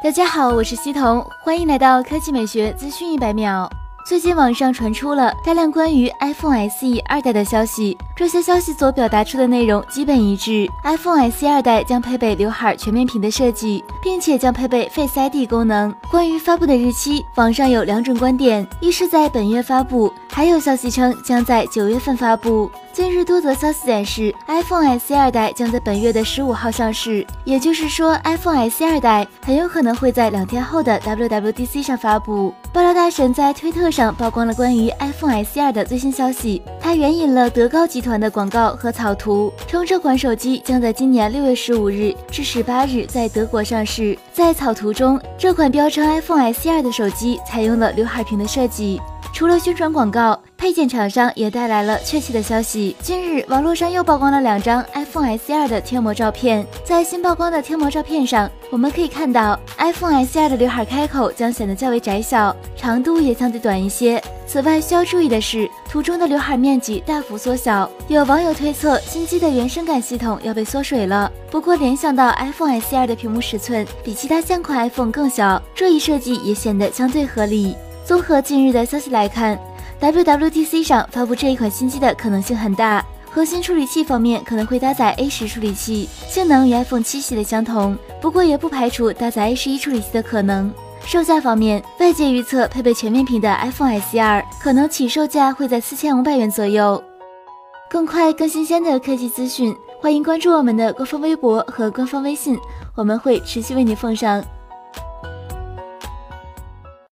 大家好，我是西彤，欢迎来到科技美学资讯一百秒。最近网上传出了大量关于 iPhone SE 二代的消息，这些消息所表达出的内容基本一致。iPhone SE 二代将配备刘海全面屏的设计，并且将配备 Face ID 功能。关于发布的日期，网上有两种观点，一是在本月发布，还有消息称将在九月份发布。近日多则消息显示，iPhone SE 二代将在本月的十五号上市，也就是说，iPhone SE 二代很有可能会在两天后的 WWDC 上发布。爆料大神在推特上曝光了关于 iPhone SE 二的最新消息，他援引了德高集团的广告和草图，称这款手机将在今年六月十五日至十八日在德国上市。在草图中，这款标称 iPhone SE 二的手机采用了刘海屏的设计。除了宣传广告，配件厂商也带来了确切的消息。近日，网络上又曝光了两张 iPhone SE 二的贴膜照片。在新曝光的贴膜照片上，我们可以看到 iPhone SE 二的刘海开口将显得较为窄小，长度也相对短一些。此外，需要注意的是，图中的刘海面积大幅缩小。有网友推测，新机的原生感系统要被缩水了。不过，联想到 iPhone SE 二的屏幕尺寸比其他现款 iPhone 更小，这一设计也显得相对合理。综合近日的消息来看，WWDC 上发布这一款新机的可能性很大。核心处理器方面可能会搭载 A 十处理器，性能与 iPhone 七系列相同，不过也不排除搭载 A 十一处理器的可能。售价方面，外界预测配备全面屏的 iPhone SE 二可能起售价会在四千五百元左右。更快、更新鲜的科技资讯，欢迎关注我们的官方微博和官方微信，我们会持续为您奉上。